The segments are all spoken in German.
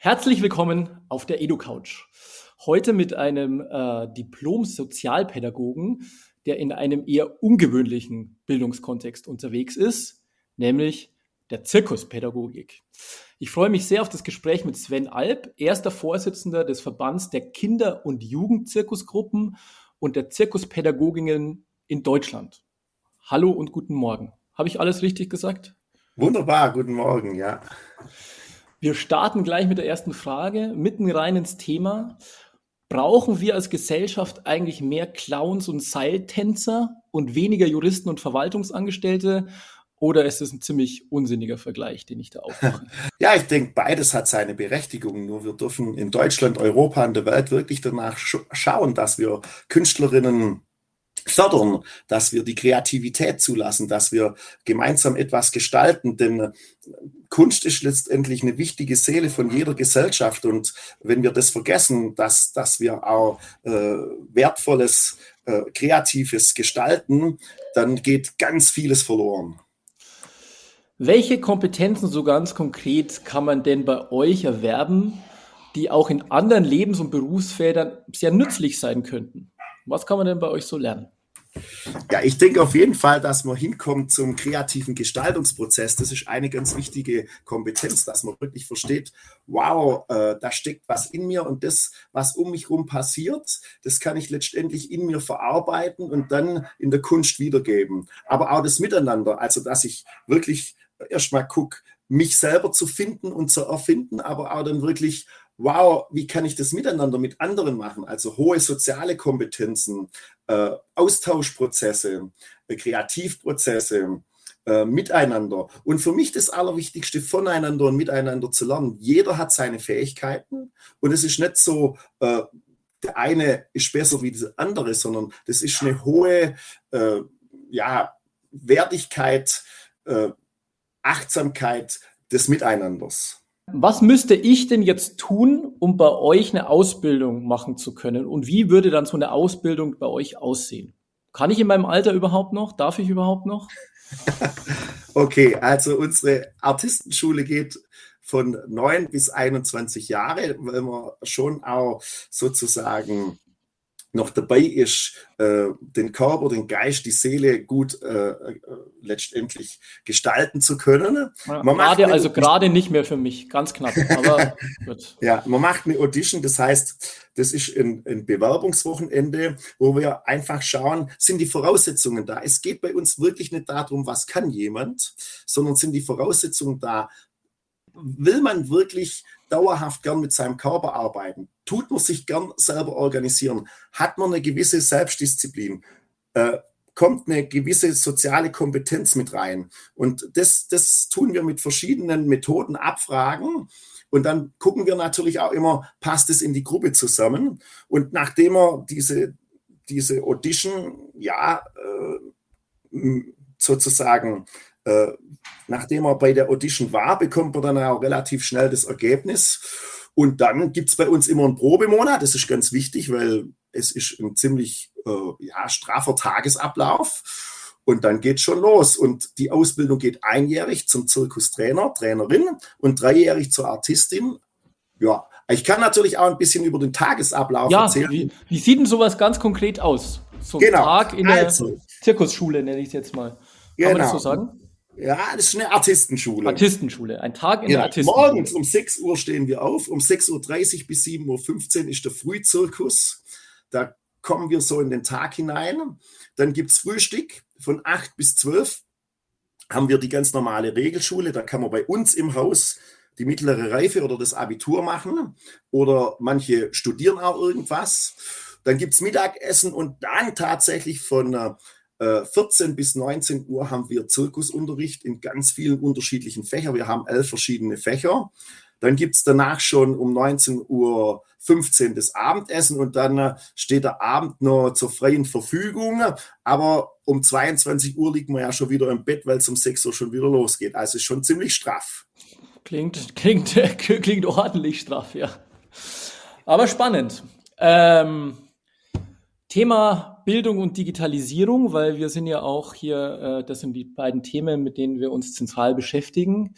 Herzlich willkommen auf der EduCouch. Heute mit einem äh, Diplom-Sozialpädagogen, der in einem eher ungewöhnlichen Bildungskontext unterwegs ist, nämlich der Zirkuspädagogik. Ich freue mich sehr auf das Gespräch mit Sven Alp, erster Vorsitzender des Verbands der Kinder- und Jugendzirkusgruppen und der Zirkuspädagoginnen in Deutschland. Hallo und guten Morgen. Habe ich alles richtig gesagt? Wunderbar, guten Morgen, ja. Wir starten gleich mit der ersten Frage, mitten rein ins Thema. Brauchen wir als Gesellschaft eigentlich mehr Clowns und Seiltänzer und weniger Juristen und Verwaltungsangestellte? Oder ist es ein ziemlich unsinniger Vergleich, den ich da aufmache? Ja, ich denke, beides hat seine Berechtigung. Nur wir dürfen in Deutschland, Europa und der Welt wirklich danach schauen, dass wir Künstlerinnen fördern, dass wir die Kreativität zulassen, dass wir gemeinsam etwas gestalten. Denn Kunst ist letztendlich eine wichtige Seele von jeder Gesellschaft. Und wenn wir das vergessen, dass, dass wir auch äh, wertvolles, äh, kreatives gestalten, dann geht ganz vieles verloren. Welche Kompetenzen so ganz konkret kann man denn bei euch erwerben, die auch in anderen Lebens- und Berufsfeldern sehr nützlich sein könnten? Was kann man denn bei euch so lernen? Ja, ich denke auf jeden Fall, dass man hinkommt zum kreativen Gestaltungsprozess. Das ist eine ganz wichtige Kompetenz, dass man wirklich versteht, wow, äh, da steckt was in mir und das, was um mich herum passiert, das kann ich letztendlich in mir verarbeiten und dann in der Kunst wiedergeben. Aber auch das Miteinander, also dass ich wirklich erstmal gucke, mich selber zu finden und zu erfinden, aber auch dann wirklich, wow, wie kann ich das miteinander mit anderen machen? Also hohe soziale Kompetenzen, äh, Austauschprozesse, äh, Kreativprozesse, äh, miteinander. Und für mich das Allerwichtigste, voneinander und miteinander zu lernen. Jeder hat seine Fähigkeiten und es ist nicht so, äh, der eine ist besser wie der andere, sondern das ist eine hohe äh, ja, Wertigkeit, äh, Achtsamkeit des Miteinanders. Was müsste ich denn jetzt tun, um bei euch eine Ausbildung machen zu können? Und wie würde dann so eine Ausbildung bei euch aussehen? Kann ich in meinem Alter überhaupt noch? Darf ich überhaupt noch? okay, also unsere Artistenschule geht von 9 bis 21 Jahre, weil wir schon auch sozusagen noch dabei ist, äh, den Körper, den Geist, die Seele gut äh, äh, letztendlich gestalten zu können. Man gerade, also gerade nicht mehr für mich, ganz knapp. Aber gut. ja, man macht eine Audition, das heißt, das ist ein, ein Bewerbungswochenende, wo wir einfach schauen, sind die Voraussetzungen da? Es geht bei uns wirklich nicht darum, was kann jemand, sondern sind die Voraussetzungen da? Will man wirklich dauerhaft gern mit seinem Körper arbeiten? Tut man sich gern selber organisieren? Hat man eine gewisse Selbstdisziplin? Äh, kommt eine gewisse soziale Kompetenz mit rein? Und das, das tun wir mit verschiedenen Methoden abfragen. Und dann gucken wir natürlich auch immer, passt es in die Gruppe zusammen? Und nachdem er diese, diese Audition, ja, äh, sozusagen äh, nachdem er bei der Audition war, bekommt man dann auch relativ schnell das Ergebnis. Und dann gibt es bei uns immer einen Probemonat. Das ist ganz wichtig, weil es ist ein ziemlich äh, ja, straffer Tagesablauf. Und dann geht schon los. Und die Ausbildung geht einjährig zum Zirkustrainer, Trainerin und dreijährig zur Artistin. Ja, ich kann natürlich auch ein bisschen über den Tagesablauf ja, erzählen. Wie, wie sieht denn sowas ganz konkret aus? So ein genau. Tag in der also, Zirkusschule, nenne ich es jetzt mal. Kann genau. man das so sagen? Ja, das ist eine Artistenschule. Artistenschule, ein Tag in ja, der Artistenschule. Morgens um 6 Uhr stehen wir auf, um 6.30 Uhr bis 7.15 Uhr ist der Frühzirkus. Da kommen wir so in den Tag hinein. Dann gibt es Frühstück von 8 bis 12 haben wir die ganz normale Regelschule. Da kann man bei uns im Haus die mittlere Reife oder das Abitur machen. Oder manche studieren auch irgendwas. Dann gibt es Mittagessen und dann tatsächlich von 14 äh, bis 19 Uhr haben wir Zirkusunterricht in ganz vielen unterschiedlichen Fächern. Wir haben elf verschiedene Fächer. Dann gibt es danach schon um 19 Uhr 15 das Abendessen und dann äh, steht der Abend nur zur freien Verfügung. Aber um 22 Uhr liegt man ja schon wieder im Bett, weil es um 6 Uhr schon wieder losgeht. Also ist schon ziemlich straff. Klingt, klingt, klingt ordentlich straff, ja. Aber spannend. Ähm, Thema Bildung und Digitalisierung, weil wir sind ja auch hier, äh, das sind die beiden Themen, mit denen wir uns zentral beschäftigen.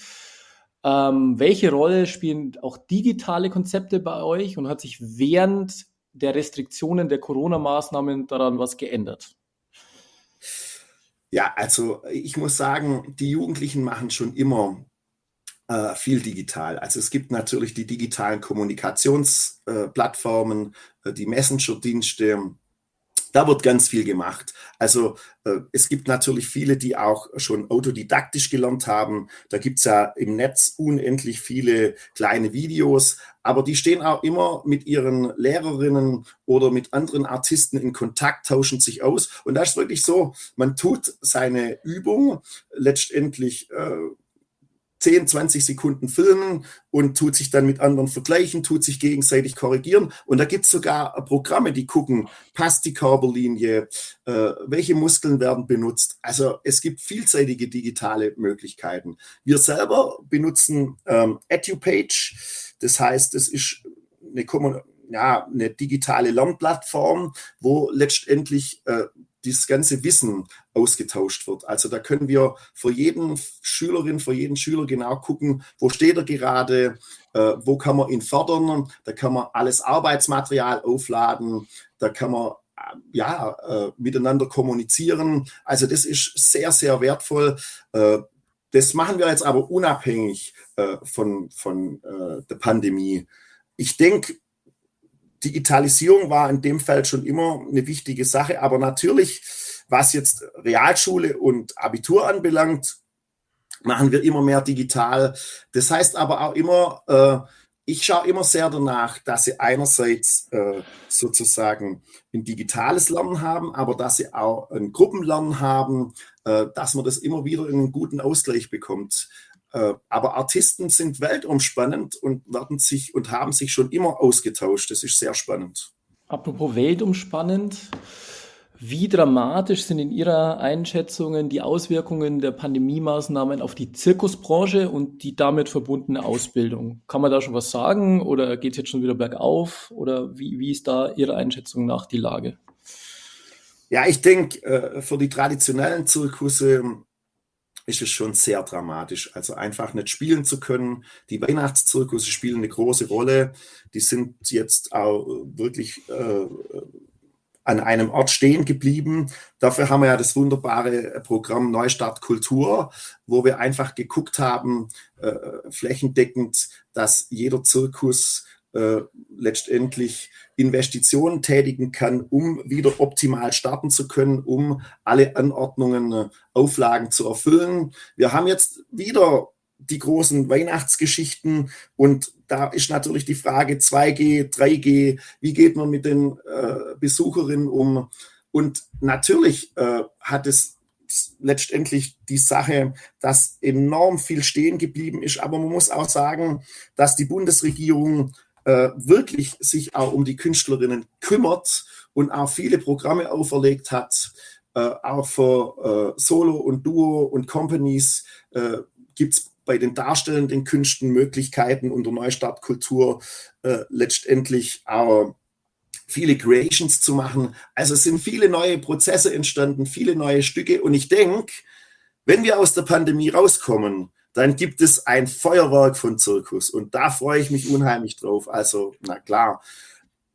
Ähm, welche Rolle spielen auch digitale Konzepte bei euch und hat sich während der Restriktionen der Corona-Maßnahmen daran was geändert? Ja, also ich muss sagen, die Jugendlichen machen schon immer äh, viel digital. Also es gibt natürlich die digitalen Kommunikationsplattformen, äh, die Messenger-Dienste, da wird ganz viel gemacht. Also äh, es gibt natürlich viele, die auch schon autodidaktisch gelernt haben. Da gibt es ja im Netz unendlich viele kleine Videos, aber die stehen auch immer mit ihren Lehrerinnen oder mit anderen Artisten in Kontakt, tauschen sich aus. Und das ist wirklich so, man tut seine Übung letztendlich. Äh, 10, 20 Sekunden filmen und tut sich dann mit anderen vergleichen, tut sich gegenseitig korrigieren. Und da gibt es sogar Programme, die gucken, passt die Körperlinie, äh, welche Muskeln werden benutzt. Also es gibt vielseitige digitale Möglichkeiten. Wir selber benutzen ähm, EduPage. Das heißt, es ist eine, ja, eine digitale Lernplattform, wo letztendlich äh, dieses ganze Wissen ausgetauscht wird. Also da können wir für jeden Schülerin, für jeden Schüler genau gucken, wo steht er gerade, äh, wo kann man ihn fördern, da kann man alles Arbeitsmaterial aufladen, da kann man äh, ja, äh, miteinander kommunizieren. Also das ist sehr, sehr wertvoll. Äh, das machen wir jetzt aber unabhängig äh, von, von äh, der Pandemie. Ich denke, Digitalisierung war in dem Feld schon immer eine wichtige Sache, aber natürlich, was jetzt Realschule und Abitur anbelangt, machen wir immer mehr digital. Das heißt aber auch immer, äh, ich schaue immer sehr danach, dass sie einerseits äh, sozusagen ein digitales Lernen haben, aber dass sie auch ein Gruppenlernen haben, äh, dass man das immer wieder in einen guten Ausgleich bekommt. Äh, aber Artisten sind weltumspannend und werden sich und haben sich schon immer ausgetauscht. Das ist sehr spannend. Apropos weltumspannend, wie dramatisch sind in Ihrer Einschätzung die Auswirkungen der Pandemie-Maßnahmen auf die Zirkusbranche und die damit verbundene Ausbildung? Kann man da schon was sagen oder geht es jetzt schon wieder bergauf? Oder wie, wie ist da Ihrer Einschätzung nach die Lage? Ja, ich denke, äh, für die traditionellen Zirkusse ist es schon sehr dramatisch. Also einfach nicht spielen zu können. Die Weihnachtszirkusse spielen eine große Rolle. Die sind jetzt auch wirklich äh, an einem Ort stehen geblieben. Dafür haben wir ja das wunderbare Programm Neustart Kultur, wo wir einfach geguckt haben, äh, flächendeckend, dass jeder Zirkus äh, letztendlich Investitionen tätigen kann, um wieder optimal starten zu können, um alle Anordnungen, äh, Auflagen zu erfüllen. Wir haben jetzt wieder die großen Weihnachtsgeschichten und da ist natürlich die Frage 2G, 3G, wie geht man mit den äh, Besucherinnen um? Und natürlich äh, hat es letztendlich die Sache, dass enorm viel stehen geblieben ist. Aber man muss auch sagen, dass die Bundesregierung äh, wirklich sich auch um die Künstlerinnen kümmert und auch viele Programme auferlegt hat. Äh, auch für äh, Solo und Duo und Companies äh, gibt es bei den darstellenden Künsten Möglichkeiten unter Neustartkultur äh, letztendlich auch viele Creations zu machen. Also es sind viele neue Prozesse entstanden, viele neue Stücke und ich denke, wenn wir aus der Pandemie rauskommen, dann gibt es ein Feuerwerk von Zirkus und da freue ich mich unheimlich drauf. Also, na klar.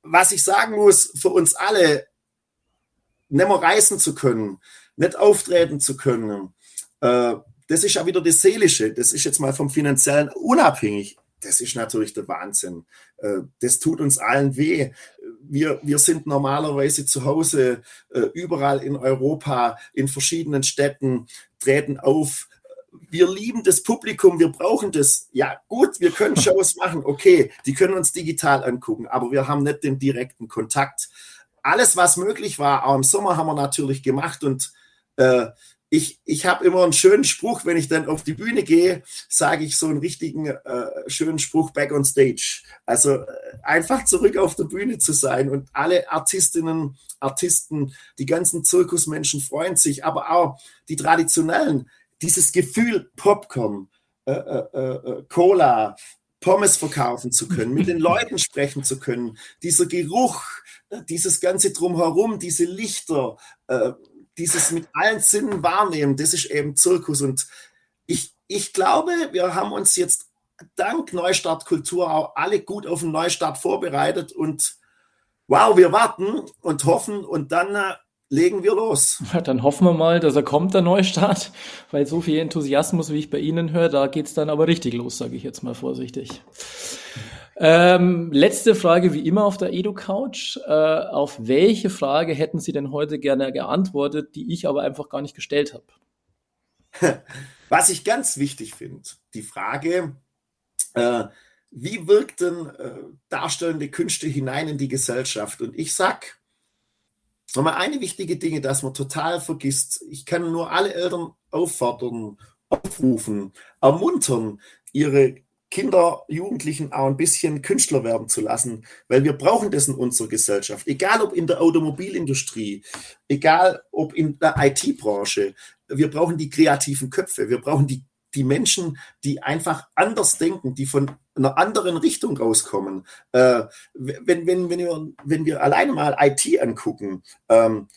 Was ich sagen muss, für uns alle, nicht mehr reisen zu können, nicht auftreten zu können, äh, das ist ja wieder das Seelische. Das ist jetzt mal vom Finanziellen unabhängig. Das ist natürlich der Wahnsinn. Äh, das tut uns allen weh. Wir, wir sind normalerweise zu Hause, äh, überall in Europa, in verschiedenen Städten, treten auf, wir lieben das Publikum, wir brauchen das. Ja, gut, wir können Shows machen, okay, die können uns digital angucken, aber wir haben nicht den direkten Kontakt. Alles, was möglich war, auch im Sommer haben wir natürlich gemacht und äh, ich, ich habe immer einen schönen Spruch, wenn ich dann auf die Bühne gehe, sage ich so einen richtigen äh, schönen Spruch back on stage. Also äh, einfach zurück auf der Bühne zu sein und alle Artistinnen, Artisten, die ganzen Zirkusmenschen freuen sich, aber auch die traditionellen, dieses Gefühl Popcorn, äh, äh, äh Cola, Pommes verkaufen zu können, mit den Leuten sprechen zu können, dieser Geruch, äh, dieses ganze drumherum, diese Lichter, äh, dieses mit allen Sinnen wahrnehmen, das ist eben Zirkus. Und ich, ich glaube, wir haben uns jetzt dank Neustart Kultur auch alle gut auf den Neustart vorbereitet und wow, wir warten und hoffen und dann äh, legen wir los. Ja, dann hoffen wir mal, dass er kommt, der Neustart, weil so viel Enthusiasmus, wie ich bei Ihnen höre, da geht es dann aber richtig los, sage ich jetzt mal vorsichtig. Ähm, letzte Frage wie immer auf der Edu-Couch. Äh, auf welche Frage hätten Sie denn heute gerne geantwortet, die ich aber einfach gar nicht gestellt habe? Was ich ganz wichtig finde, die Frage, äh, wie wirkt denn äh, darstellende Künste hinein in die Gesellschaft? Und ich sag, nochmal eine wichtige Dinge, dass man total vergisst. Ich kann nur alle Eltern auffordern, aufrufen, ermuntern, ihre Kinder, Jugendlichen auch ein bisschen Künstler werden zu lassen, weil wir brauchen das in unserer Gesellschaft. Egal ob in der Automobilindustrie, egal ob in der IT-Branche, wir brauchen die kreativen Köpfe, wir brauchen die, die Menschen, die einfach anders denken, die von einer anderen Richtung rauskommen. Äh, wenn, wenn, wenn, wir, wenn wir alleine mal IT angucken, ähm,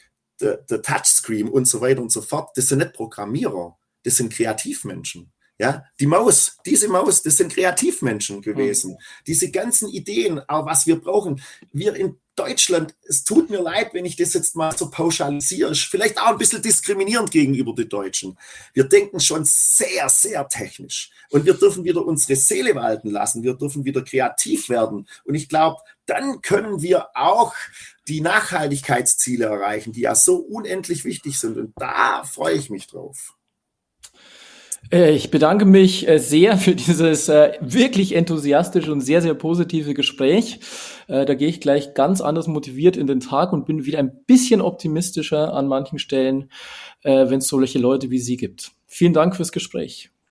der, der Touchscreen und so weiter und so fort, das sind nicht Programmierer, das sind Kreativmenschen. Ja, die Maus, diese Maus, das sind Kreativmenschen gewesen. Mhm. Diese ganzen Ideen, auch was wir brauchen. Wir in Deutschland, es tut mir leid, wenn ich das jetzt mal so pauschalisiere, ist vielleicht auch ein bisschen diskriminierend gegenüber den Deutschen. Wir denken schon sehr, sehr technisch. Und wir dürfen wieder unsere Seele walten lassen. Wir dürfen wieder kreativ werden. Und ich glaube, dann können wir auch die Nachhaltigkeitsziele erreichen, die ja so unendlich wichtig sind. Und da freue ich mich drauf. Äh, ich bedanke mich äh, sehr für dieses äh, wirklich enthusiastische und sehr, sehr positive Gespräch. Da gehe ich gleich ganz anders motiviert in den Tag und bin wieder ein bisschen optimistischer an manchen Stellen, wenn es solche Leute wie Sie gibt. Vielen Dank fürs Gespräch.